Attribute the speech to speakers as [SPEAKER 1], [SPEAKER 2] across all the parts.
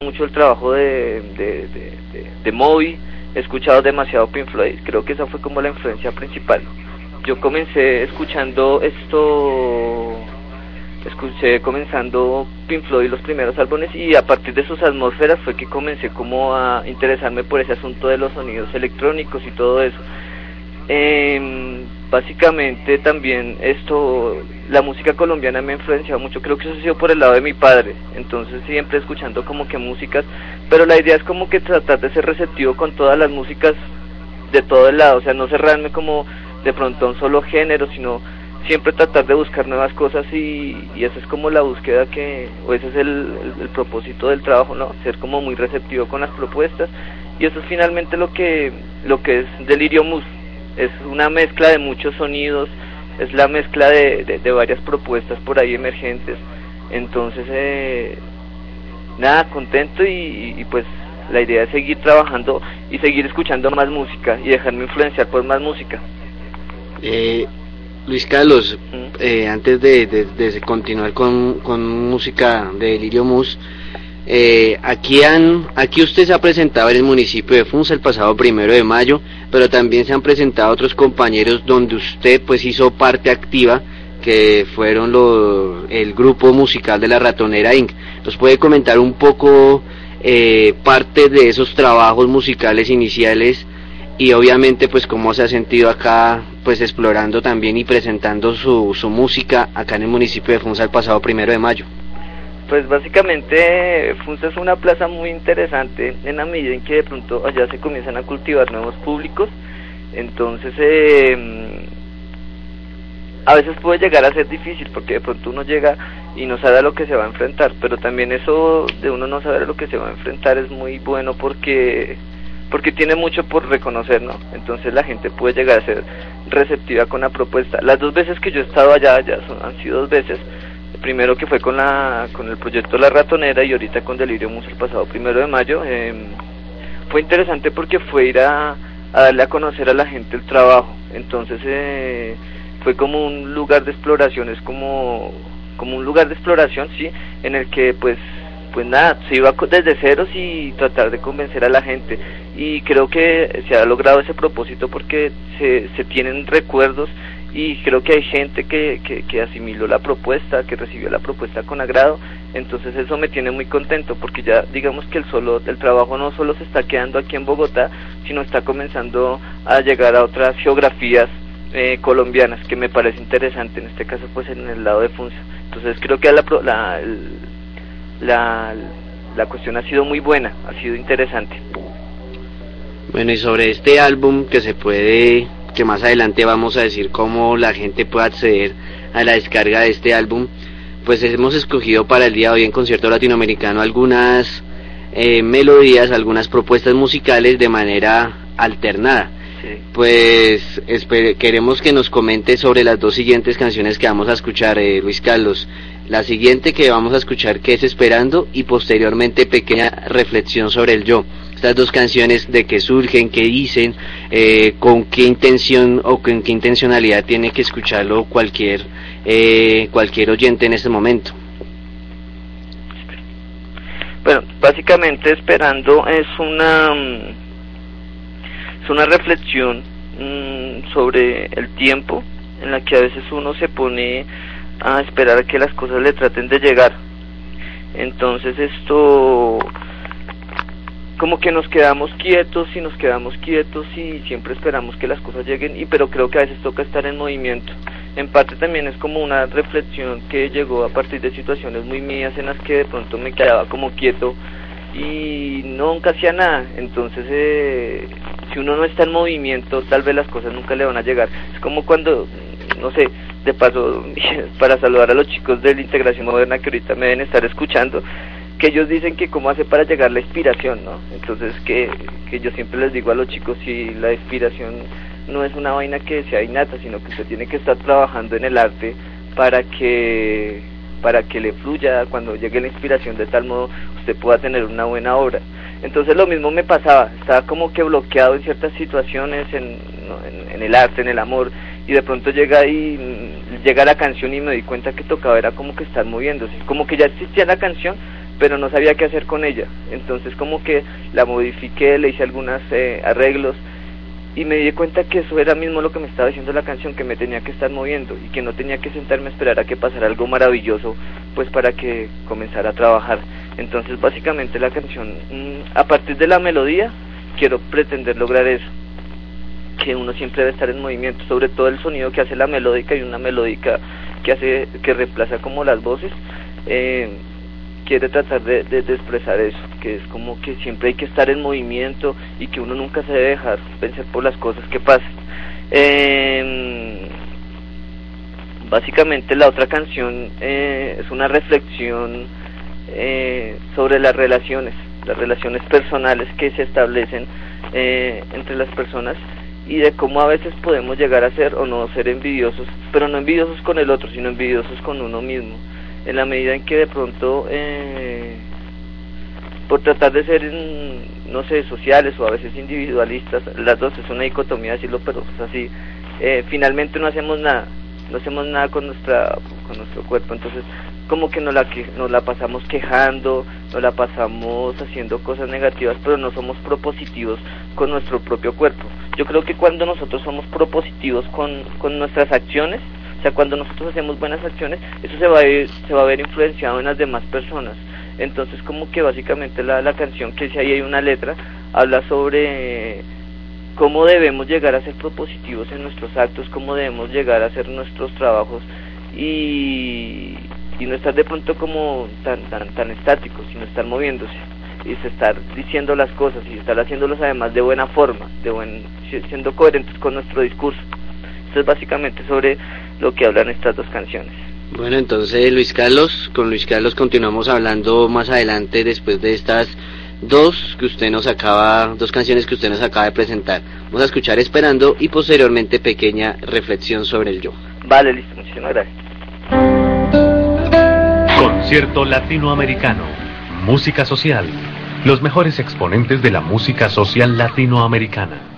[SPEAKER 1] mucho el trabajo de, de, de, de, Moby, he escuchado demasiado Pink Floyd, creo que esa fue como la influencia principal. Yo comencé escuchando esto, escuché comenzando Pink Floyd los primeros álbumes y a partir de sus atmósferas fue que comencé como a interesarme por ese asunto de los sonidos electrónicos y todo eso. Eh, básicamente también esto, la música colombiana me ha influenciado mucho, creo que eso ha sido por el lado de mi padre, entonces siempre escuchando como que músicas, pero la idea es como que tratar de ser receptivo con todas las músicas de todo el lado, o sea, no cerrarme como de pronto a un solo género, sino siempre tratar de buscar nuevas cosas y, y esa es como la búsqueda que, o ese es el, propósito del trabajo, ¿no? Ser como muy receptivo con las propuestas y eso es finalmente lo que, lo que es Delirio Mus, es una mezcla de muchos sonidos, es la mezcla de, de, varias propuestas por ahí emergentes. Entonces, eh, nada, contento y, pues la idea es seguir trabajando y seguir escuchando más música y dejarme influenciar por más música.
[SPEAKER 2] Eh, Luis Carlos, eh, antes de, de, continuar con, con música de Lirio Mus, eh, aquí, han, aquí usted se ha presentado en el municipio de Funza el pasado primero de mayo, pero también se han presentado otros compañeros donde usted pues hizo parte activa, que fueron el grupo musical de la Ratonera Inc. ¿Nos puede comentar un poco eh, parte de esos trabajos musicales iniciales y obviamente pues cómo se ha sentido acá pues explorando también y presentando su, su música acá en el municipio de Funza el pasado primero de mayo?
[SPEAKER 1] Pues básicamente Funza es una plaza muy interesante en la medida en que de pronto allá se comienzan a cultivar nuevos públicos, entonces eh, a veces puede llegar a ser difícil porque de pronto uno llega y no sabe a lo que se va a enfrentar, pero también eso de uno no saber a lo que se va a enfrentar es muy bueno porque porque tiene mucho por reconocer, ¿no? Entonces la gente puede llegar a ser receptiva con la propuesta. Las dos veces que yo he estado allá, ya son, han sido dos veces, primero que fue con la con el proyecto La Ratonera y ahorita con Delirio Mus el pasado primero de mayo, eh, fue interesante porque fue ir a, darle a conocer a la gente el trabajo. Entonces eh, fue como un lugar de exploración, es como, como un lugar de exploración, sí, en el que pues pues nada, se iba desde ceros y tratar de convencer a la gente. Y creo que se ha logrado ese propósito porque se, se tienen recuerdos y creo que hay gente que, que, asimiló la propuesta, que recibió la propuesta con agrado, entonces eso me tiene muy contento porque ya digamos que el solo el trabajo no solo se está quedando aquí en Bogotá, sino está comenzando a llegar a otras geografías eh, colombianas que me parece interesante, en este caso pues en el lado de Funza. Entonces creo que la, la, la, la cuestión ha sido muy buena, ha sido interesante.
[SPEAKER 2] Bueno, y sobre este álbum que se puede que más adelante vamos a decir cómo la gente puede acceder a la descarga de este álbum, pues hemos escogido para el día de hoy en Concierto Latinoamericano algunas eh, melodías, algunas propuestas musicales de manera alternada. Pues queremos que nos comente sobre las dos siguientes canciones que vamos a escuchar, eh, Luis Carlos. La siguiente que vamos a escuchar que es Esperando y posteriormente pequeña reflexión sobre el yo estas dos canciones de qué surgen, qué dicen, eh, con qué intención o con qué intencionalidad tiene que escucharlo cualquier eh, cualquier oyente en este momento.
[SPEAKER 1] Bueno, básicamente esperando es una es una reflexión mm, sobre el tiempo en la que a veces uno se pone a esperar a que las cosas le traten de llegar. Entonces esto como que nos quedamos quietos y nos quedamos quietos y siempre esperamos que las cosas lleguen y pero creo que a veces toca estar en movimiento. En parte también es como una reflexión que llegó a partir de situaciones muy mías en las que de pronto me quedaba como quieto y nunca hacía nada. Entonces eh, si uno no está en movimiento tal vez las cosas nunca le van a llegar. Es como cuando no sé de paso para saludar a los chicos de la integración moderna que ahorita me deben estar escuchando que ellos dicen que cómo hace para llegar la inspiración, ¿no? Entonces que, que yo siempre les digo a los chicos si la inspiración no es una vaina que sea innata, sino que usted tiene que estar trabajando en el arte para que para que le fluya cuando llegue la inspiración de tal modo usted pueda tener una buena obra. Entonces lo mismo me pasaba, estaba como que bloqueado en ciertas situaciones, en, en, el arte, en el amor, y de pronto llega y llega la canción y me di cuenta que tocaba era como que estar moviéndose, como que ya existía la canción, pero no sabía qué hacer con ella. Entonces como que la modifiqué, le hice algunos eh, arreglos y me di cuenta que eso era mismo lo que me estaba diciendo la canción, que me tenía que estar moviendo y que no tenía que sentarme a esperar a que pasara algo maravilloso, pues para que comenzara a trabajar. Entonces básicamente la canción, mm, a partir de la melodía, quiero pretender lograr eso, que uno siempre debe estar en movimiento, sobre todo el sonido que hace la melódica y una melódica que hace, que reemplaza como las voces. Eh, quiere tratar de, expresar eso, que es como que siempre hay que estar en movimiento y que uno nunca se debe dejar pensar por las cosas que pasan. Em, básicamente la otra canción eh, es una reflexión eh, sobre las relaciones, las relaciones personales que se establecen eh, entre las personas y de cómo a veces podemos llegar a ser o no ser envidiosos, pero no envidiosos con el otro, sino envidiosos con uno mismo en la medida en que de pronto eh, por tratar de ser no sé sociales o a veces individualistas las dos es una dicotomía decirlo pero pues así eh, finalmente no hacemos nada no hacemos nada con nuestra con nuestro cuerpo. Entonces como que nos la que nos la pasamos quejando nos la pasamos haciendo cosas negativas pero no somos propositivos con nuestro propio cuerpo. Yo creo que cuando nosotros somos propositivos con, con nuestras acciones o sea, cuando nosotros hacemos buenas acciones, eso se va a, se va a ver influenciado en las demás personas. Entonces, como que básicamente la, la canción, que si ahí hay una letra, habla sobre cómo debemos llegar a ser propositivos en nuestros actos, cómo debemos llegar a hacer nuestros trabajos y, y no estar de pronto como tan, tan, tan estáticos, sino estar moviéndose y estar diciendo las cosas y estar haciéndolas además de buena forma, de buen, siendo coherentes con nuestro discurso. Esto es básicamente sobre lo que hablan estas dos canciones.
[SPEAKER 2] Bueno, entonces Luis Carlos, con Luis Carlos continuamos hablando más adelante después de estas dos que usted nos acaba, dos canciones que usted nos acaba de presentar. Vamos a escuchar Esperando y posteriormente pequeña reflexión sobre el yo.
[SPEAKER 1] Vale, listo, muchísimas gracias.
[SPEAKER 3] Concierto Latinoamericano, música social, los mejores exponentes de la música social latinoamericana.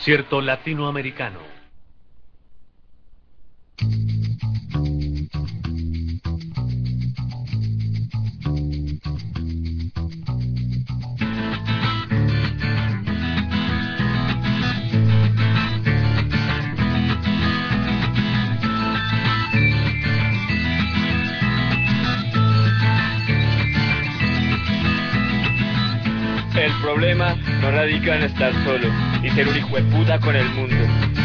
[SPEAKER 3] Concierto latinoamericano.
[SPEAKER 4] En estar solo y ser un hijo de puta con el mundo.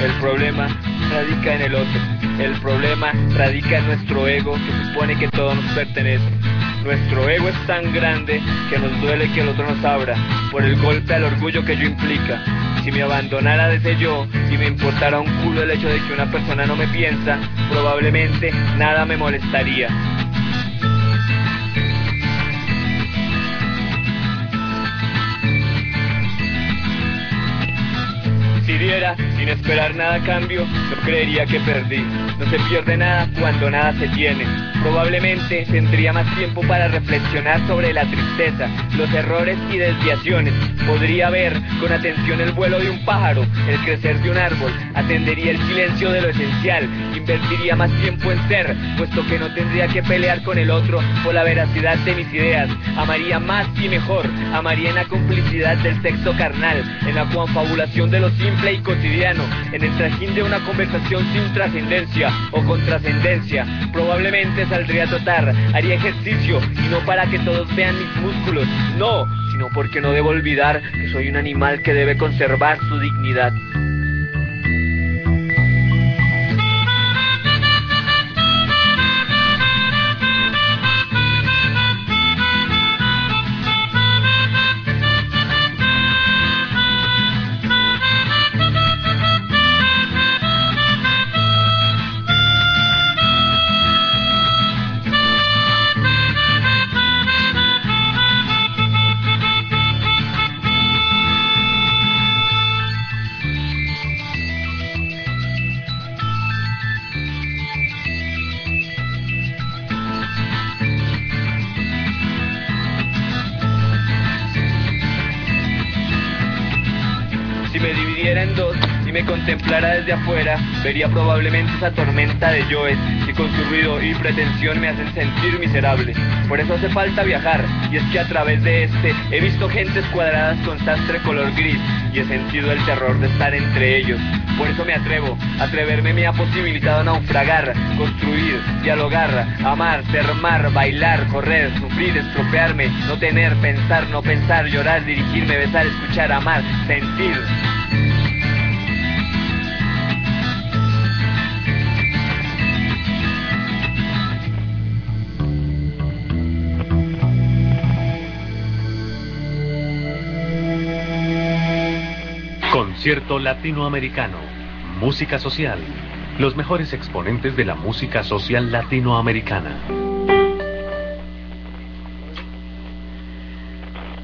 [SPEAKER 4] El problema radica en el otro. El problema radica en nuestro ego que supone que todo nos pertenece. Nuestro ego es tan grande que nos duele que el otro nos abra por el golpe al orgullo que yo implica. Si me abandonara desde yo y me importara un culo el hecho de que una persona no me piensa, probablemente nada me molestaría. Sin esperar nada a cambio, no creería que perdí. No se pierde nada cuando nada se tiene. Probablemente tendría más tiempo para reflexionar sobre la tristeza, los errores y desviaciones. Podría ver con atención el vuelo de un pájaro, el crecer de un árbol. Atendería el silencio de lo esencial. Invertiría más tiempo en ser, puesto que no tendría que pelear con el otro por la veracidad de mis ideas. Amaría más y mejor. Amaría en la complicidad del sexo carnal, en la confabulación de lo simple y cotidiano, en el trajín de una conversación sin trascendencia o con trascendencia. Probablemente saldría a trotar, haría ejercicio y no para que todos vean mis músculos, no, sino porque no debo olvidar que soy un animal que debe conservar su dignidad. Desde afuera, vería probablemente esa tormenta de yoes que con su ruido y pretensión me hacen sentir miserable. Por eso hace falta viajar, y es que a través de este he visto gentes cuadradas con sastre color gris y he sentido el terror de estar entre ellos. Por eso me atrevo, atreverme me ha posibilitado naufragar, construir, dialogar, amar, ser mar, bailar, correr, sufrir, estropearme, no tener, pensar, no pensar, llorar, dirigirme, besar, escuchar, amar, sentir.
[SPEAKER 3] Concierto latinoamericano. Música social. Los mejores exponentes de la música social latinoamericana.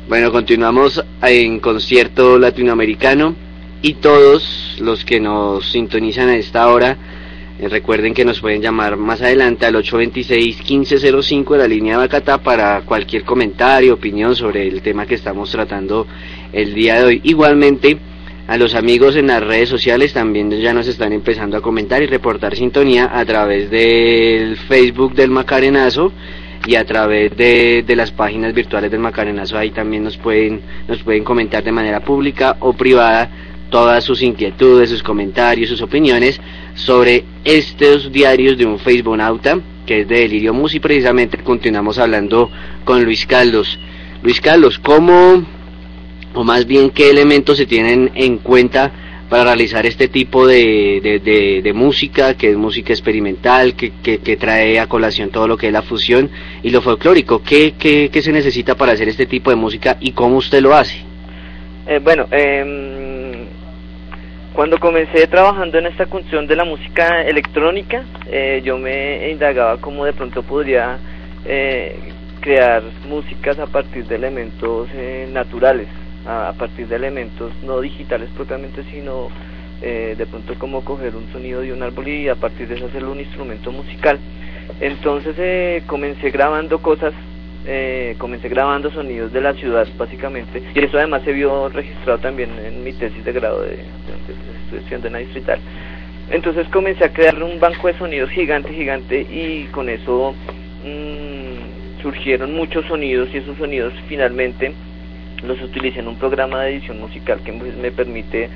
[SPEAKER 2] Bueno, continuamos en concierto latinoamericano y todos los que nos sintonizan a esta hora, eh, recuerden que nos pueden llamar más adelante al 826-1505 de la línea de Bacatá para cualquier comentario, opinión sobre el tema que estamos tratando el día de hoy. Igualmente, a los amigos en las redes sociales también ya nos están empezando a comentar y reportar sintonía a través del Facebook del Macarenazo y a través de, de, las páginas virtuales del Macarenazo ahí también nos pueden nos pueden comentar de manera pública o privada todas sus inquietudes, sus comentarios, sus opiniones sobre estos diarios de un Facebook Nauta que es de Delirio Mus y precisamente continuamos hablando con Luis Carlos. Luis Carlos, ¿cómo o más bien qué elementos se tienen en cuenta para realizar este tipo de, de, de, música, que es música experimental, que, que, que, trae a colación todo lo que es la fusión y lo folclórico. ¿Qué, qué, qué se necesita para hacer este tipo de música y cómo usted lo hace?
[SPEAKER 1] Eh, bueno, eh, cuando comencé trabajando en esta función de la música electrónica, eh, yo me indagaba cómo de pronto podría eh, crear músicas a partir de elementos eh, naturales a, a, partir de elementos no digitales propiamente, sino eh, de pronto como coger un sonido de un árbol y a partir de eso hacerlo un instrumento musical. Entonces eh, comencé grabando cosas eh, comencé grabando sonidos de la ciudad básicamente y eso además se vio registrado también en mi tesis de grado de, de, estoy estudiando en la distrital entonces comencé a crear un banco de sonidos gigante gigante y con eso mmm, surgieron muchos sonidos y esos sonidos finalmente los utilicé en un programa de edición musical que me permite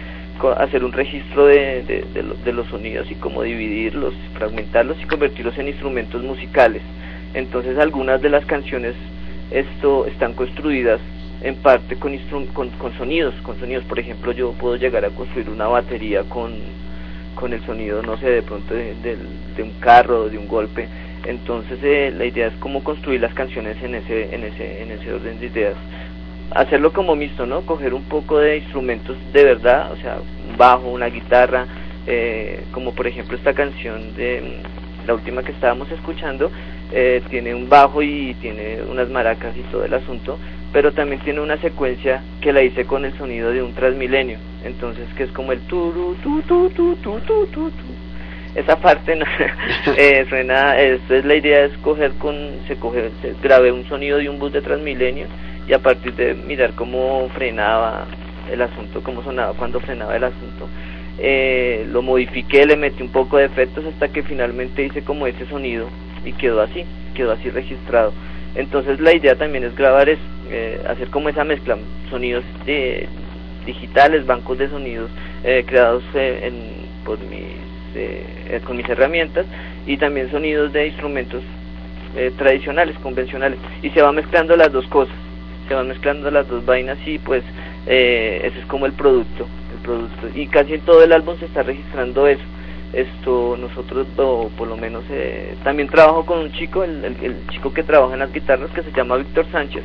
[SPEAKER 1] hacer un registro de, de, los sonidos y cómo dividirlos, fragmentarlos y convertirlos en instrumentos musicales entonces algunas de las canciones esto están construidas en parte con, con, con, sonidos, con sonidos. Por ejemplo, yo puedo llegar a construir una batería con, con el sonido, no sé, de pronto de, un carro, de un golpe. Entonces eh, la idea es cómo construir las canciones en ese, en ese, en ese orden de ideas. Hacerlo como mixto, ¿no? Coger un poco de instrumentos de verdad, o sea, un bajo, una guitarra, eh, como por ejemplo esta canción de la última que estábamos escuchando, eh, tiene un bajo y tiene unas maracas y todo el asunto, pero también tiene una secuencia que la hice con el sonido de un transmilenio, entonces que es como el tu tu tu tu tu tu tu esa parte no, eh, suena, esto es la idea es coger con, se coge, se grabé un sonido de un bus de Transmilenio y a partir de mirar cómo frenaba el asunto, cómo sonaba cuando frenaba el asunto, eh, lo modifiqué, le metí un poco de efectos hasta que finalmente hice como ese sonido y quedó así, quedó así registrado. Entonces la idea también es grabar, es eh, hacer como esa mezcla, sonidos eh, digitales, bancos de sonidos eh, creados eh, en, por mis, eh, con mis herramientas y también sonidos de instrumentos tradicionales, convencionales y se va mezclando las dos cosas, se van mezclando las dos vainas y pues eh, ese es como el producto, el producto. Y casi en todo el álbum se está registrando eso. Esto nosotros o por lo menos eh, también trabajo con un chico el, el, chico que trabaja en las guitarras que se llama Víctor Sánchez.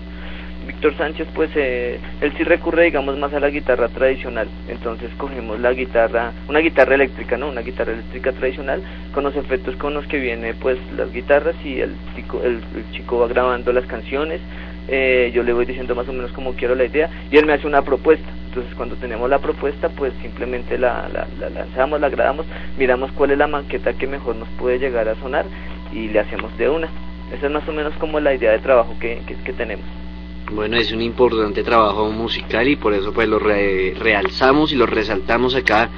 [SPEAKER 1] Víctor Sánchez pues eh, él sí recurre digamos más a la guitarra tradicional. Entonces cogemos la guitarra una guitarra eléctrica no una guitarra eléctrica tradicional con los efectos con los que viene pues las guitarras y el chico el chico va grabando las canciones eh, yo le voy diciendo más o menos como quiero la idea y él me hace una propuesta entonces cuando tenemos la propuesta pues simplemente la, la, la, lanzamos, la grabamos, miramos cuál es la maqueta que mejor nos puede llegar a sonar y le hacemos de una. Esa es más o menos como la idea de trabajo que, que, tenemos.
[SPEAKER 2] Bueno, es un importante trabajo musical y por eso pues lo re realzamos y lo resaltamos acá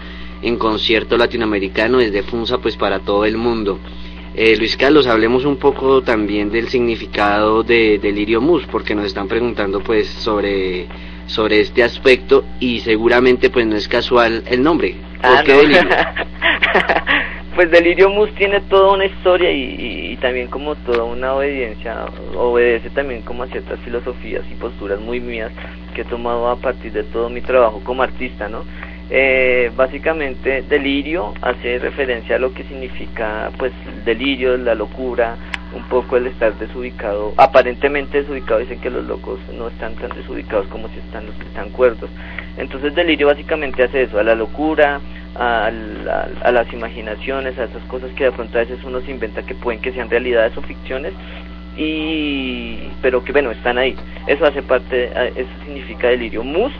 [SPEAKER 2] en concierto latinoamericano desde Funza pues para todo el mundo. Eh, Luis Carlos, hablemos un poco también del significado de Delirio Mus, porque nos están preguntando pues sobre, sobre este aspecto y seguramente pues no es casual el nombre. ¿Por
[SPEAKER 1] ah,
[SPEAKER 2] qué
[SPEAKER 1] no.
[SPEAKER 2] Delirio?
[SPEAKER 1] pues Delirio Mus tiene toda una historia y, y, y, también como toda una obediencia, obedece también como a ciertas filosofías y posturas muy mías que he tomado a partir de todo mi trabajo como artista, ¿no? Eh, básicamente delirio hace referencia a lo que significa pues delirio, la locura, un poco el estar desubicado, aparentemente desubicado, dicen que los locos no están tan desubicados como si están los que están cuerdos. Entonces delirio básicamente hace eso, a la locura, a, a las imaginaciones, a esas cosas que de pronto a veces uno se inventa que pueden que sean realidades o ficciones, y pero que bueno, están ahí. Eso hace parte, eso significa delirio. Mus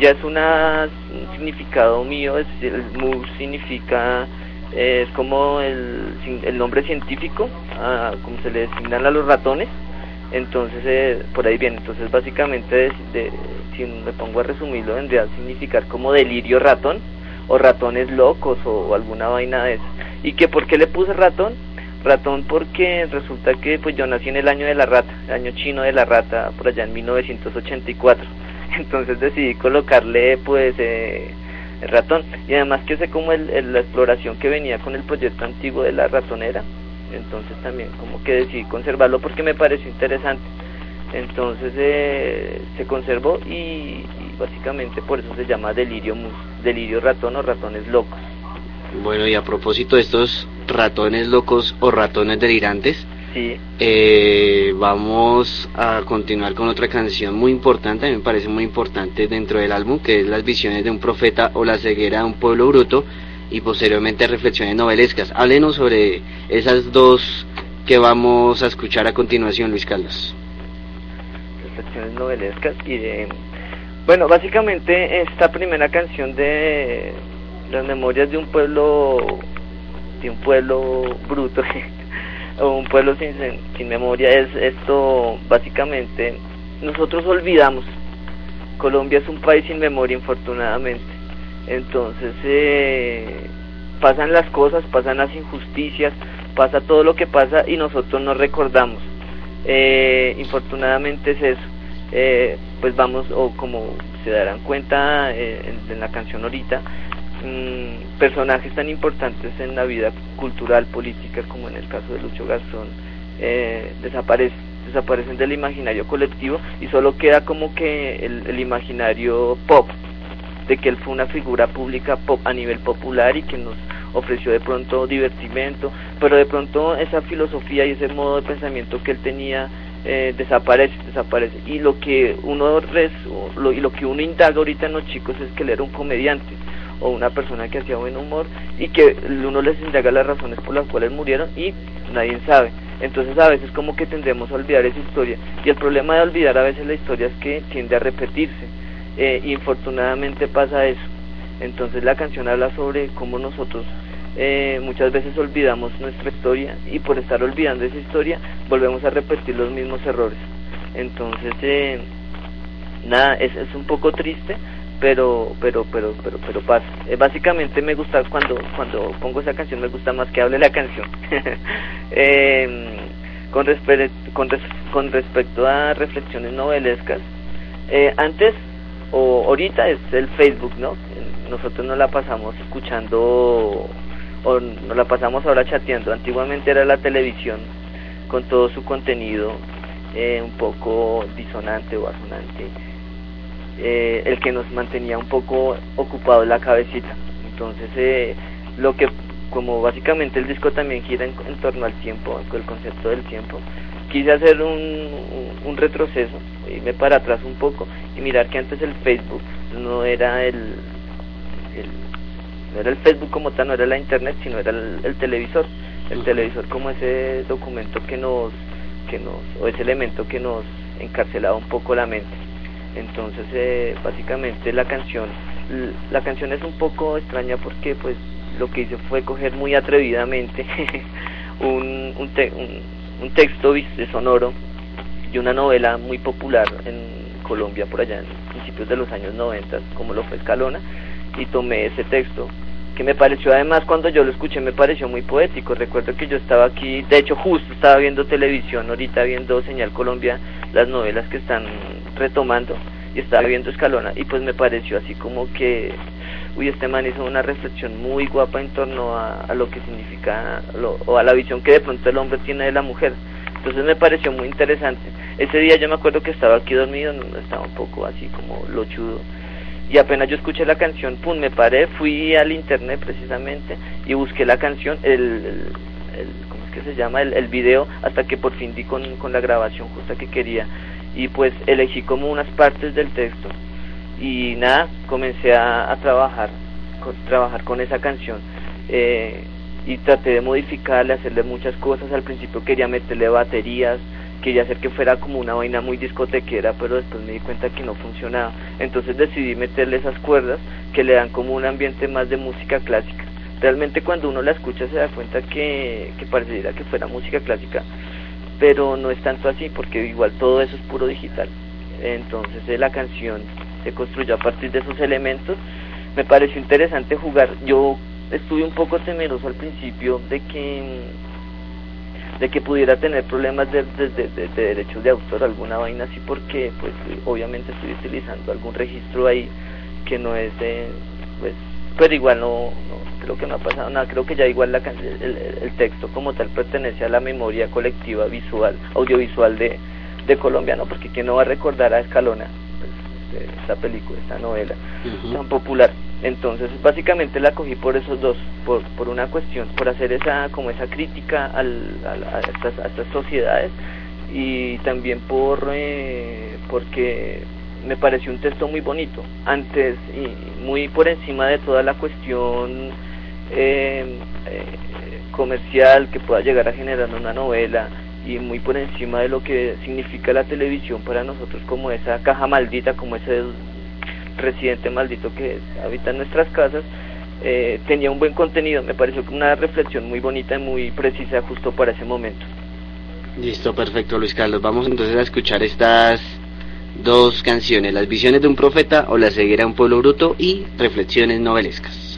[SPEAKER 1] ya es una, un significado mío, es, el mus significa, eh, es como el, el nombre científico, ah, como se le designan a los ratones, entonces eh, por ahí viene, entonces básicamente si me pongo a resumirlo vendría a significar como delirio ratón, o ratones locos, o, o alguna vaina de eso. ¿Y que por qué le puse ratón? ratón porque resulta que pues yo nací en el año de la rata, el año chino de la rata, por allá en 1984 entonces decidí colocarle pues eh, el ratón. Y además que sé como el, la exploración que venía con el proyecto antiguo de la ratonera entonces también como que decidí conservarlo porque me pareció interesante. Entonces eh, se conservó y, básicamente por eso se llama delirio delirio ratón o ratones locos.
[SPEAKER 2] Bueno y a propósito de estos ratones locos o ratones delirantes
[SPEAKER 1] Sí.
[SPEAKER 2] Eh, vamos a continuar con otra canción muy importante, a mí me parece muy importante dentro del álbum, que es Las visiones de un profeta o La ceguera de un pueblo bruto, y posteriormente Reflexiones novelescas. Háblenos sobre esas dos que vamos a escuchar a continuación, Luis Carlos.
[SPEAKER 1] Reflexiones novelescas y de... Bueno, básicamente esta primera canción de las memorias de un pueblo, de un pueblo bruto, un pueblo sin, sin memoria es esto básicamente nosotros olvidamos. Colombia es un país sin memoria infortunadamente. Entonces eh, pasan las cosas pasan las injusticias pasa todo lo que pasa y nosotros no recordamos. Eh, infortunadamente es eso. Eh, pues vamos o como se darán cuenta eh, en, la canción ahorita mm, personajes tan importantes en la vida cultural política como en el caso de Lucho Garzón eh, desaparecen desaparecen del imaginario colectivo y solo queda como que el, el imaginario pop de que él fue una figura pública pop a nivel popular y que nos ofreció de pronto divertimento, pero de pronto esa filosofía y ese modo de pensamiento que él tenía eh, desaparece, desaparece. Y lo que uno res, lo, y lo que uno indaga ahorita en los chicos es que él era un comediante o una persona que hacía buen humor y que uno les indaga las razones por las cuales murieron y nadie sabe. Entonces a veces como que tendemos a olvidar esa historia y el problema de olvidar a veces la historia es que tiende a repetirse. Eh, infortunadamente pasa eso. Entonces la canción habla sobre cómo nosotros eh, muchas veces olvidamos nuestra historia y por estar olvidando esa historia volvemos a repetir los mismos errores. Entonces, eh, nada, es, es un poco triste, pero pero pero pero pero pasa. Eh, básicamente me gusta cuando cuando pongo esa canción me gusta más que hable la canción. Eh, con respecto con, con respecto a reflexiones novelescas eh, antes o ahorita es el Facebook no nosotros nos la pasamos escuchando o nos la pasamos ahora chateando. Antiguamente era la televisión con todo su contenido eh, un poco disonante o asonante, eh, el que nos mantenía un poco ocupados la cabecita. Entonces, eh, lo que, como básicamente el disco también gira en, torno al tiempo, el concepto del tiempo, quise hacer un, un, retroceso, irme para atrás un poco y mirar que antes el Facebook no era el, el no era el Facebook como tal, no era la internet, sino era el, televisor, el televisor como ese documento que nos, que nos, o ese elemento que nos encarcelaba un poco la mente. Entonces, eh, básicamente la canción, la canción es un poco extraña porque pues lo que hice fue coger muy atrevidamente un, un, un, texto sonoro y una novela muy popular en Colombia por allá en principios de los años 90, como lo fue Escalona, y tomé ese texto que me pareció además cuando yo lo escuché me pareció muy poético. Recuerdo que yo estaba aquí, de hecho justo estaba viendo televisión, ahorita viendo Señal Colombia, las novelas que están retomando y estaba viendo Escalona y pues me pareció así como que, uy, este man hizo una reflexión muy guapa en torno a, lo que significa o a la visión que de pronto el hombre tiene de la mujer. Entonces me pareció muy interesante. Ese día yo me acuerdo que estaba aquí dormido, estaba un poco así como lochudo y apenas yo escuché la canción, pum, me paré, fui al internet precisamente y busqué la canción, el, el, ¿cómo es que se llama? El, el video, hasta que por fin di con, con la grabación justa que quería y pues elegí como unas partes del texto y nada, comencé a, trabajar, con, trabajar con esa canción. Eh, y traté de modificarle, hacerle muchas cosas. Al principio quería meterle baterías, quería hacer que fuera como una vaina muy discotequera, pero después me di cuenta que no funcionaba. Entonces decidí meterle esas cuerdas que le dan como un ambiente más de música clásica. Realmente cuando uno la escucha se da cuenta que, que pareciera que fuera música clásica, pero no es tanto así porque igual todo eso es puro digital. Entonces eh, la canción se construyó a partir de esos elementos. Me pareció interesante jugar. Yo estuve un poco temeroso al principio de que de que pudiera tener problemas de, de, derechos de autor, alguna vaina así, porque pues obviamente estoy utilizando algún registro ahí que no es de, pues, pero igual no, creo que no ha pasado nada, creo que ya igual la, el, el, texto como tal pertenece a la memoria colectiva visual, audiovisual de, de Colombia, ¿no? Porque quién no va a recordar a Escalona, pues, esta película, esta novela tan popular. Entonces, básicamente la cogí por esos dos, por, por una cuestión, por hacer esa como esa crítica al, a, estas, a estas sociedades y también por eh, porque me pareció un texto muy bonito, antes y muy por encima de toda la cuestión eh, eh, comercial que pueda llegar a generar una novela y muy por encima de lo que significa la televisión para nosotros como esa caja maldita, como ese residente maldito que habita en nuestras casas, eh, tenía un buen contenido, me pareció una reflexión muy bonita y muy precisa justo para ese momento.
[SPEAKER 5] Listo, perfecto Luis Carlos, vamos entonces a escuchar estas dos canciones, Las visiones de un profeta o La ceguera de un pueblo bruto y Reflexiones novelescas.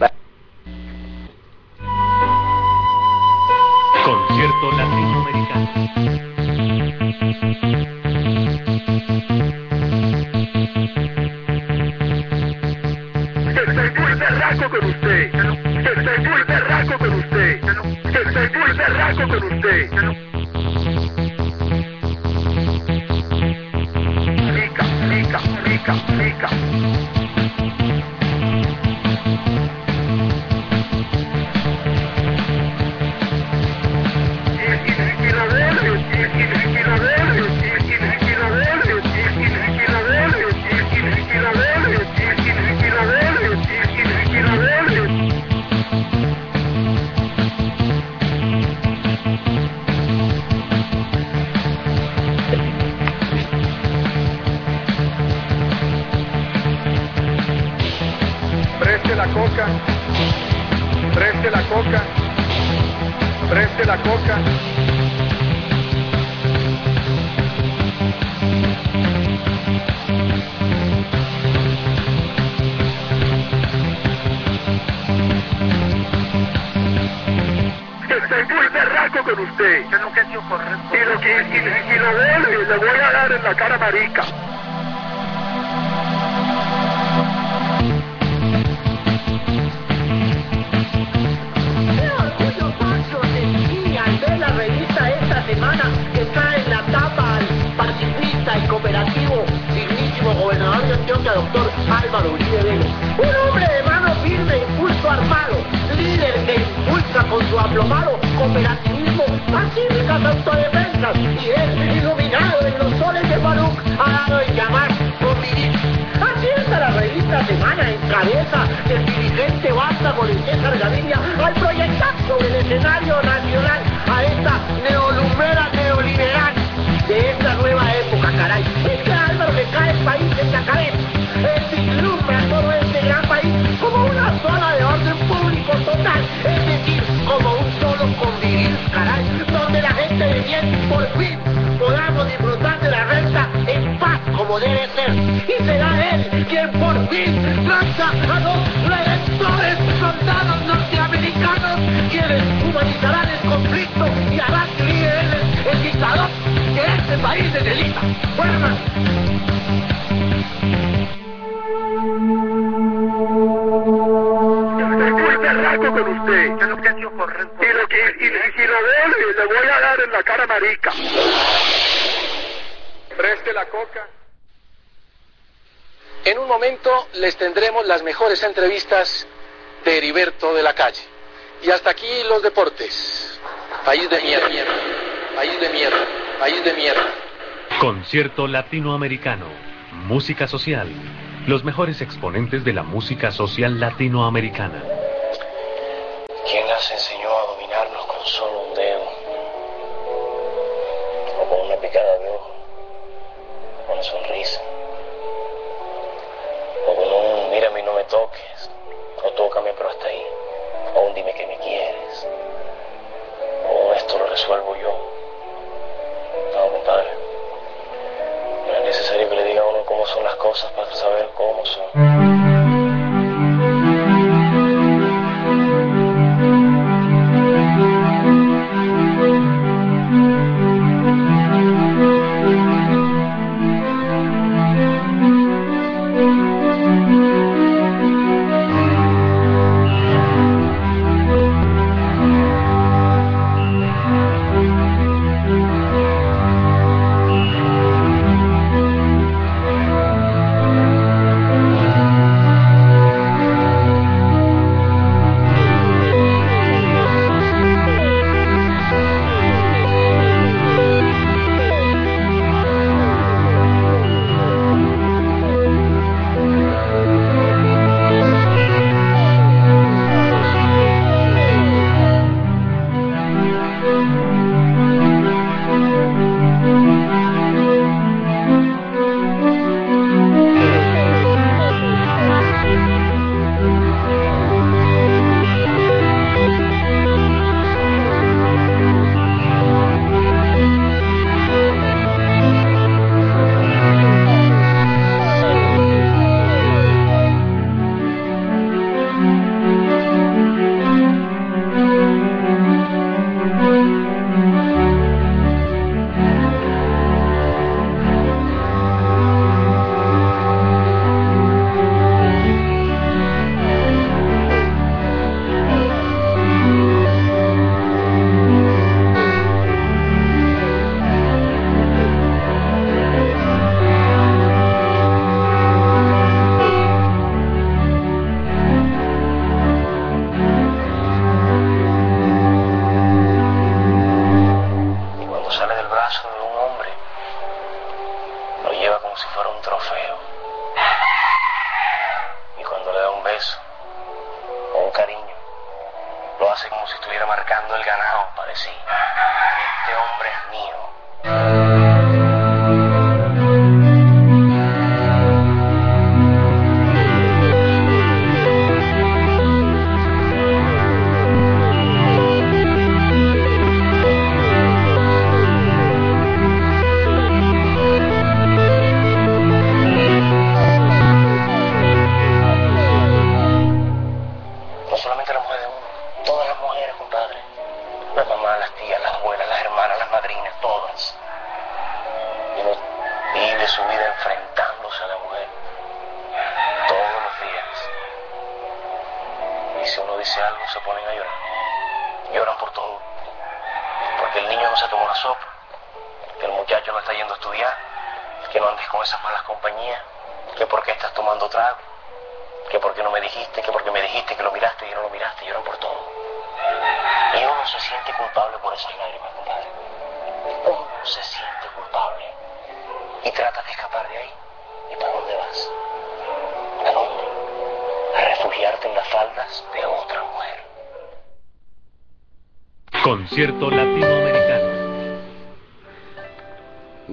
[SPEAKER 6] Estoy muy berraco con usted.
[SPEAKER 7] ¿Qué es sido correcto?
[SPEAKER 5] Y lo que y, y lo vuelve, le voy a dar en la cara marica.
[SPEAKER 7] ¡Qué orgullo macho sentí al ver la revista esta semana gobernador de Antioquia, doctor Álvaro Uribe Vélez? Un hombre de mano firme impulso armado, líder que impulsa con su aplomado cooperativismo pacíficas autodefensas y él, iluminado en los soles de Baruch, ha dado en llamar convivir. Así está la revista Semana en cabeza del dirigente vástago de César Gaviria al proyectar sobre el escenario nacional a esta neolumbrera neoliberal de esta nueva época, caray. Este Álvaro que cae el país en la cabeza. Él vislumbra todo este gran país como una zona de orden público total, es decir, como un solo convivir, caray, donde la gente de bien por fin podamos disfrutar de la renta en paz como debe ser. Y será él quien por fin lanza a los redentores soldados norteamericanos quienes humanizarán país hermano.
[SPEAKER 5] Estoy muy berraco con usted. Y lo que y, y lo vuelve, le voy a dar en la cara marica.
[SPEAKER 8] Preste la coca. En un momento les tendremos las mejores entrevistas de Heriberto de la Calle. Y hasta aquí los deportes. País de mierda, país de mierda, país de mierda.
[SPEAKER 3] Concierto latinoamericano. Música social. Los mejores exponentes de la música social latinoamericana.
[SPEAKER 9] ¿Quién las enseñó a dominarnos con solo un dedo? O con una picada de ojo, o una sonrisa, o con un mírame y no me toques, o tócame pero hasta ahí, o un dime que me quieres, o esto lo resuelvo yo. No, es necesario que le diga a uno cómo son las cosas para saber cómo son. Lo hace como si estuviera marcando el ganado para decir, este hombre es mío.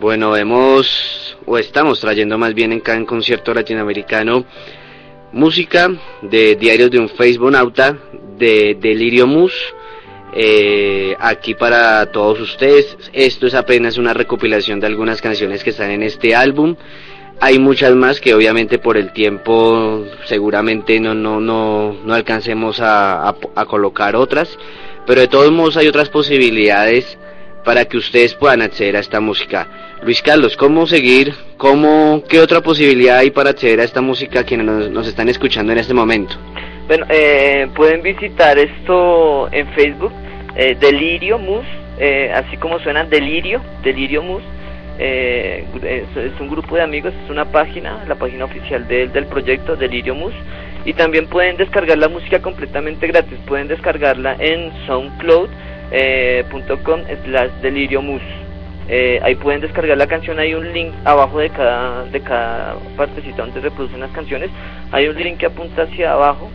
[SPEAKER 2] Bueno, hemos o estamos trayendo más bien en cada concierto latinoamericano música de Diarios de un Facebook Nauta, de Delirio Mus, eh, aquí para todos ustedes. Esto es apenas una recopilación de algunas canciones que están en este álbum. Hay muchas más que obviamente por el tiempo seguramente no, no, no, no alcancemos a, a, a colocar otras, pero de todos modos hay otras posibilidades para que ustedes puedan acceder a esta música. Luis Carlos, ¿cómo seguir? ¿Cómo, ¿Qué otra posibilidad hay para acceder a esta música quienes nos, están escuchando en este momento?
[SPEAKER 1] Bueno, eh, pueden visitar esto en Facebook, eh, Delirio Mus, eh, así como suena Delirio, Delirio Mus. Eh, es, un grupo de amigos, es una página, la página oficial del, del proyecto Delirio Mus. Y también pueden descargar la música completamente gratis, pueden descargarla en soundcloud.com slash Delirio Mus. Eh, ahí pueden descargar la canción, hay un link abajo de cada, de cada partecita donde reproducen las canciones, hay un link que apunta hacia abajo,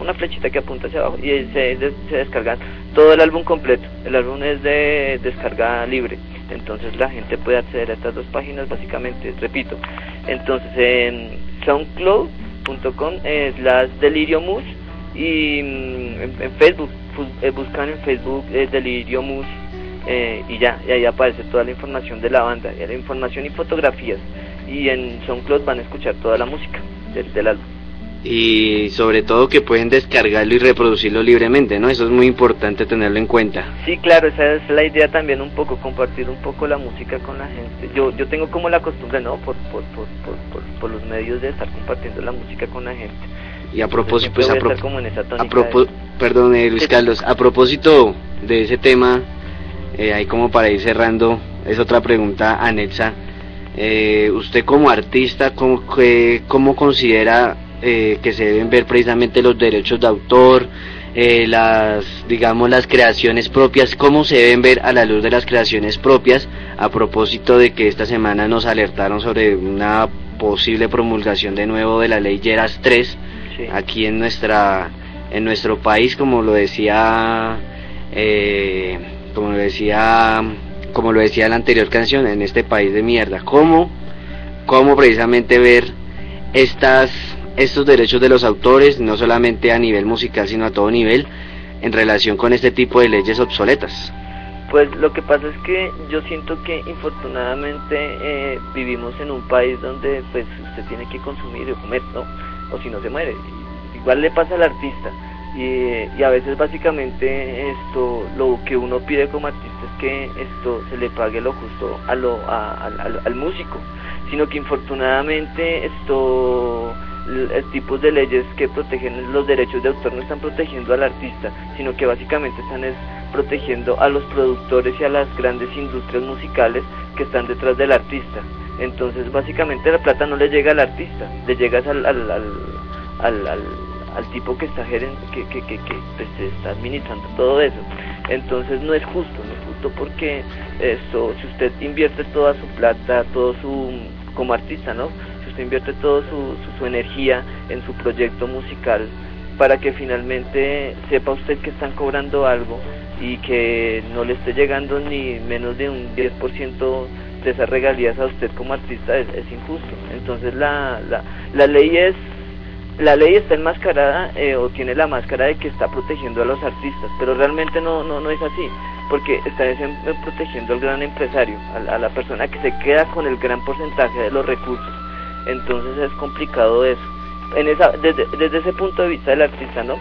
[SPEAKER 1] una flechita que apunta hacia abajo y se, se descarga todo el álbum completo, el álbum es de descarga libre, entonces la gente puede acceder a estas dos páginas básicamente, repito, entonces en soundcloud.com slash Delirio Mus y en, en Facebook, buscan en Facebook eh, Delirio Mus eh, y ya, y ahí aparece toda la información de la banda, la información y fotografías. Y en SoundCloud van a escuchar toda la música del, del álbum.
[SPEAKER 2] Y sobre todo que pueden descargarlo y reproducirlo libremente, ¿no? Eso es muy importante tenerlo en cuenta.
[SPEAKER 1] Sí, claro, esa es la idea también un poco, compartir un poco la música con la gente. Yo yo tengo como la costumbre, ¿no? Por, por, por, por, por los medios de estar compartiendo la música con la gente.
[SPEAKER 2] Y a propósito, pues a, pro,
[SPEAKER 1] como en esa
[SPEAKER 2] a propósito, perdón, eh, Luis Carlos, a propósito de ese tema, eh, ahí como para ir cerrando, es otra pregunta anexa. Eh, usted como artista, ¿cómo, cómo considera eh, que se deben ver precisamente los derechos de autor, eh, las, digamos, las creaciones propias, cómo se deben ver a la luz de las creaciones propias, a propósito de que esta semana nos alertaron sobre una posible promulgación de nuevo de la ley Lleras 3 sí. aquí en nuestra en nuestro país como lo decía eh, como lo decía como lo decía la anterior canción en este país de mierda cómo cómo precisamente ver estas estos derechos de los autores no solamente a nivel musical sino a todo nivel en relación con este tipo de leyes obsoletas
[SPEAKER 1] pues lo que pasa es que yo siento que infortunadamente eh, vivimos en un país donde pues usted tiene que consumir o comer, ¿no? O si no se muere. Igual le pasa al artista. Y, a veces básicamente esto lo que uno pide como artista es que esto se le pague lo justo a lo, a, al músico sino que infortunadamente esto tipos de leyes que protegen los derechos de autor no están protegiendo al artista sino que básicamente están es protegiendo a los productores y a las grandes industrias musicales que están detrás del artista entonces básicamente la plata no le llega al artista le llega al, al, al, al, tipo que está geren, que, que, que, que pues, está administrando todo eso. Entonces no es justo, no es justo porque esto, si usted invierte toda su plata, todo su, como artista, ¿no? Si usted invierte toda su, su, su energía en su proyecto musical para que finalmente sepa usted que están cobrando algo y que no le esté llegando ni menos de un 10% de esas regalías a usted como artista es, injusto. Entonces la, la, la ley es la ley está enmascarada eh, o tiene la máscara de que está protegiendo a los artistas, pero realmente no, no, no es así, porque está desen- protegiendo al gran empresario, a, a la persona que se queda con el gran porcentaje de los recursos. Entonces es complicado eso. En esa, desde, desde ese punto de vista del artista, ¿no?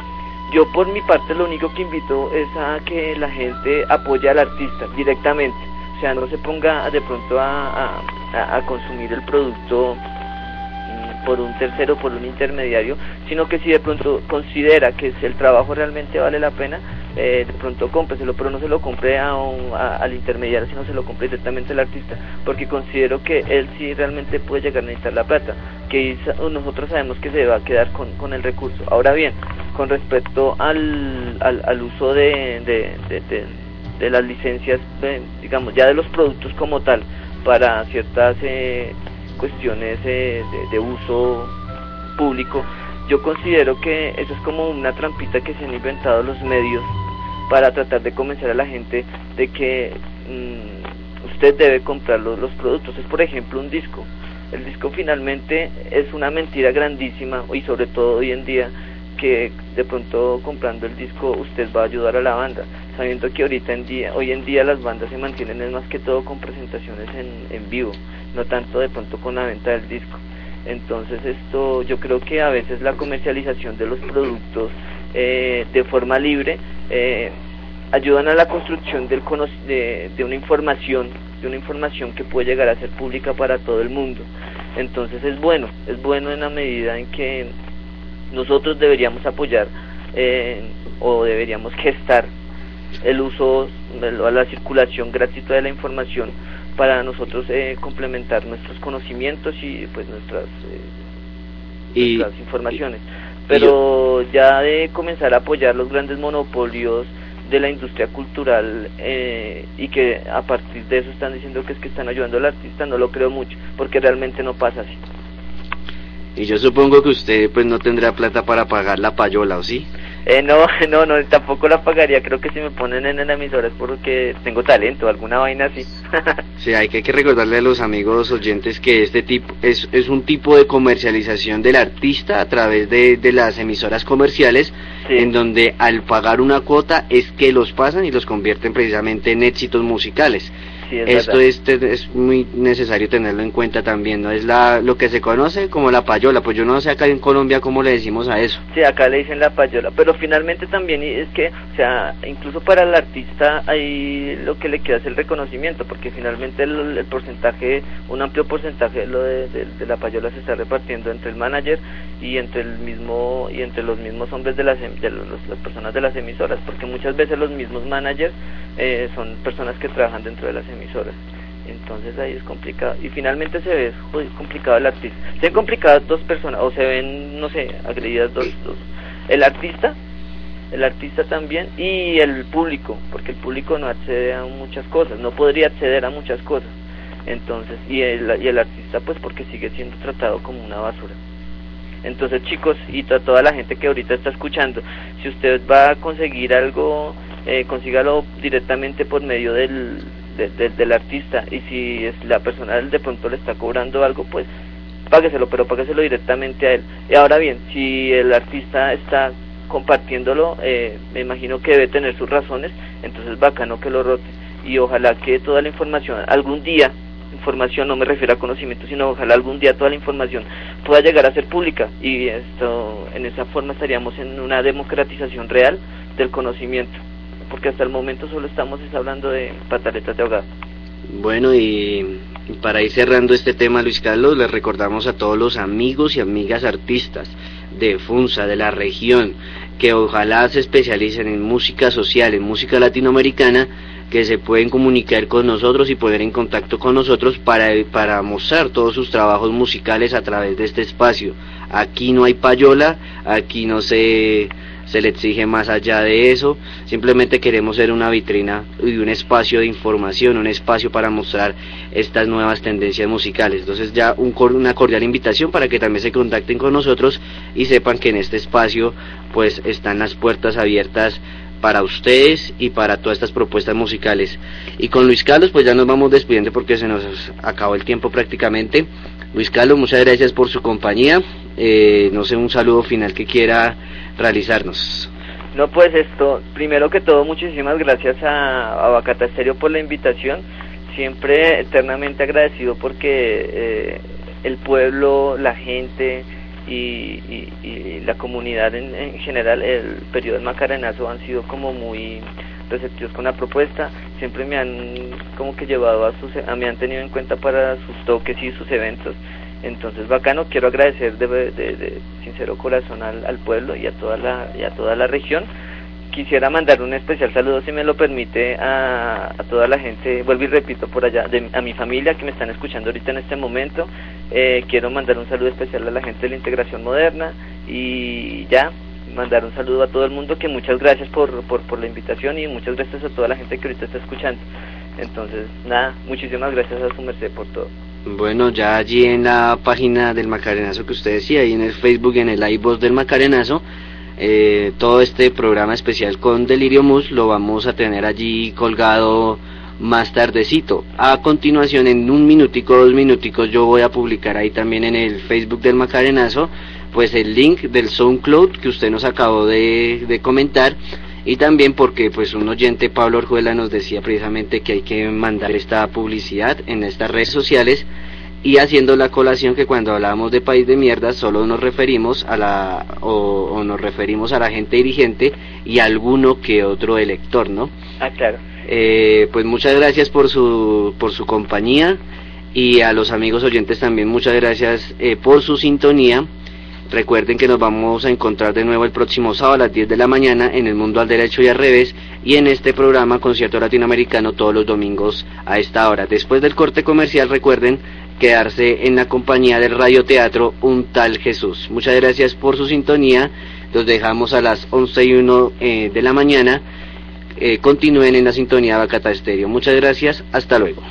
[SPEAKER 1] Yo por mi parte lo único que invito es a que la gente apoye al artista directamente, o sea, no se ponga de pronto a, a- consumir el producto mm, por un tercero, por un intermediario, sino que si de pronto considera que el trabajo realmente vale la pena, eh, de pronto cómpreselo, pero no se lo compre a un- a- al intermediario, sino se lo compre directamente al artista, porque considero que él sí realmente puede llegar a necesitar la plata, que nosotros sabemos que se va a quedar con, con el recurso. Ahora bien, con respecto al, al, al uso de- de las licencias, de, digamos, ya de los productos como tal, para ciertas eh, cuestiones eh, de, de uso público, yo considero que eso es como una trampita que se han inventado los medios para tratar de convencer a la gente de que mm, usted debe comprar los, los productos. Es por ejemplo un disco. El disco finalmente es una mentira grandísima y sobre todo hoy en día que de pronto comprando el disco usted va a ayudar a la banda, sabiendo que ahorita en día, hoy en día las bandas se mantienen es más que todo con presentaciones en, en vivo, no tanto de pronto con la venta del disco. Entonces esto yo creo que a veces la comercialización de los productos eh, de forma libre eh, ayudan a la construcción del de una información, de una información que puede llegar a ser pública para todo el mundo. Entonces es bueno, es bueno en la medida en que nosotros deberíamos apoyar eh, o deberíamos gestar el uso, el- la circulación gratuita de la información para nosotros eh, complementar nuestros conocimientos y pues nuestras, eh,
[SPEAKER 2] Y-
[SPEAKER 1] nuestras informaciones. Pero ya de comenzar a apoyar los grandes monopolios de la industria cultural eh, y que a partir de eso están diciendo que es que están ayudando al artista, no lo creo mucho, porque realmente no pasa así.
[SPEAKER 2] Y yo supongo que usted pues no tendrá plata para pagar la payola, ¿o sí?
[SPEAKER 1] Eh, no, no, no, tampoco la pagaría, creo que si me ponen en la emisora es porque tengo talento, alguna vaina así.
[SPEAKER 2] Sí, hay que, hay que recordarle a los amigos oyentes que este tipo es, es un tipo de comercialización del artista a través de, de las emisoras comerciales,
[SPEAKER 1] Sí.
[SPEAKER 2] en donde al pagar una cuota es que los pasan y los convierten precisamente en éxitos musicales.
[SPEAKER 1] Sí, es
[SPEAKER 2] Esto es, es muy necesario tenerlo en cuenta también, ¿no? Es la, lo que se conoce como la payola, pues yo no sé acá en Colombia cómo le decimos a eso.
[SPEAKER 1] Sí, acá le dicen la payola, pero finalmente también es que, o sea, incluso para el artista hay lo que le queda es el reconocimiento, porque finalmente el, el porcentaje, un amplio porcentaje de lo de, de- de la payola se está repartiendo entre el manager y entre el mismo y entre los mismos hombres de las em- de los- las personas de las emisoras, porque muchas veces los mismos managers eh, son personas que trabajan dentro de las emisoras. Entonces ahí es complicado. Y finalmente se ve joder, complicado el artista. Se ven complicadas dos personas, o se ven, no sé, agredidas dos, dos. El artista, el artista también, y el público, porque el público no accede a muchas cosas, no podría acceder a muchas cosas. Entonces, y el, y el artista pues porque sigue siendo tratado como una basura. Entonces chicos y a toda la gente que ahorita está escuchando, si usted va a conseguir algo, eh, consígalo directamente por medio del, de- de- del artista y si es la persona de pronto le está cobrando algo, pues págueselo, pero págueselo directamente a él. Y ahora bien, si el artista está compartiéndolo, eh, me imagino que debe tener sus razones, entonces bacano que lo rote. Y ojalá que toda la información algún día información no me refiero a conocimiento sino ojalá algún día toda la información pueda llegar a ser pública. Y esto en esa forma estaríamos en una democratización real del conocimiento porque hasta el momento solo estamos es hablando de pataletas de ahogado
[SPEAKER 2] Bueno, y para ir cerrando este tema, Luis Carlos, les recordamos a todos los amigos y amigas artistas de Funza, de la región, que ojalá se especialicen en música social, en música latinoamericana, que se pueden comunicar con nosotros y poner en contacto con nosotros para, para mostrar todos sus trabajos musicales a través de este espacio. Aquí no hay payola, aquí no se, se le exige más allá de eso, simplemente queremos ser una vitrina y un espacio de información, un espacio para mostrar estas nuevas tendencias musicales. Entonces ya un, una cordial invitación para que también se contacten con nosotros y sepan que en este espacio pues están las puertas abiertas para ustedes y para todas estas propuestas musicales. Y con Luis Carlos pues ya nos vamos despidiendo porque se nos acabó el tiempo prácticamente. Luis Carlos, muchas gracias por su compañía. Eh, no sé, un saludo final que quiera realizarnos.
[SPEAKER 1] No, pues esto, primero que todo, muchísimas gracias a, a Bacata Estéreo por la invitación. Siempre eternamente agradecido porque eh, el pueblo, la gente y, y, la comunidad en, en, general, el periodo del Macarenazo han sido como muy receptivos con la propuesta. Siempre me han como que llevado a sus, me han tenido en cuenta para sus toques y sus eventos. Entonces, bacano, quiero agradecer de, de, sincero corazón al, al, pueblo y a toda la y a toda la región. Quisiera mandar un especial saludo, si me lo permite, a, a toda la gente, vuelvo y repito por allá, de, a mi familia que me están escuchando ahorita en este momento. Eh, quiero mandar un saludo especial a la gente de la integración moderna y ya, mandar un saludo a todo el mundo, que muchas gracias por, por, por la invitación y muchas gracias a toda la gente que ahorita está escuchando. Entonces, nada, muchísimas gracias a su merced por todo.
[SPEAKER 2] Bueno, ya allí en la página del Macarenazo que usted decía, ahí en el Facebook y en el iVoox del Macarenazo, eh, todo este programa especial con Delirio Mus lo vamos a tener allí colgado más tardecito. A continuación, en un minutico, dos minuticos, yo voy a publicar ahí también en el Facebook del Macarenazo, pues el link del SoundCloud que usted nos acabó de, de comentar y también porque pues un oyente Pablo Orjuela nos decía precisamente que hay que mandar esta publicidad en estas redes sociales y haciendo la colación que cuando hablamos de país de mierda solo nos referimos a la o, o nos referimos a la gente dirigente y a alguno que otro elector, ¿no?
[SPEAKER 1] Ah, claro.
[SPEAKER 2] Eh, pues muchas gracias por su por su compañía y a los amigos oyentes también muchas gracias eh, por su sintonía. Recuerden que nos vamos a encontrar de nuevo el próximo sábado a las 10 de la mañana en el mundo al derecho y al revés y en este programa concierto latinoamericano todos los domingos a esta hora. Después del corte comercial recuerden quedarse en la compañía del radioteatro Un tal Jesús. Muchas gracias por su sintonía. Los dejamos a las 11 y 1 eh, de la mañana. Eh, continúen en la sintonía Bacata Estéreo. Muchas gracias. Hasta luego.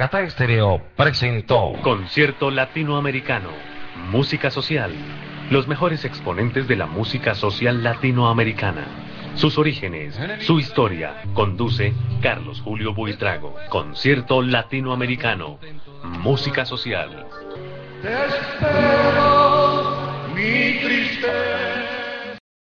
[SPEAKER 10] Bacata Estéreo presentó
[SPEAKER 3] Concierto Latinoamericano. Música social. Los mejores exponentes de la música social latinoamericana. Sus orígenes, su historia. Conduce Carlos Julio Buitrago. Concierto Latinoamericano. Música social.
[SPEAKER 5] Te espero, mi tristeza.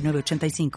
[SPEAKER 11] 906985.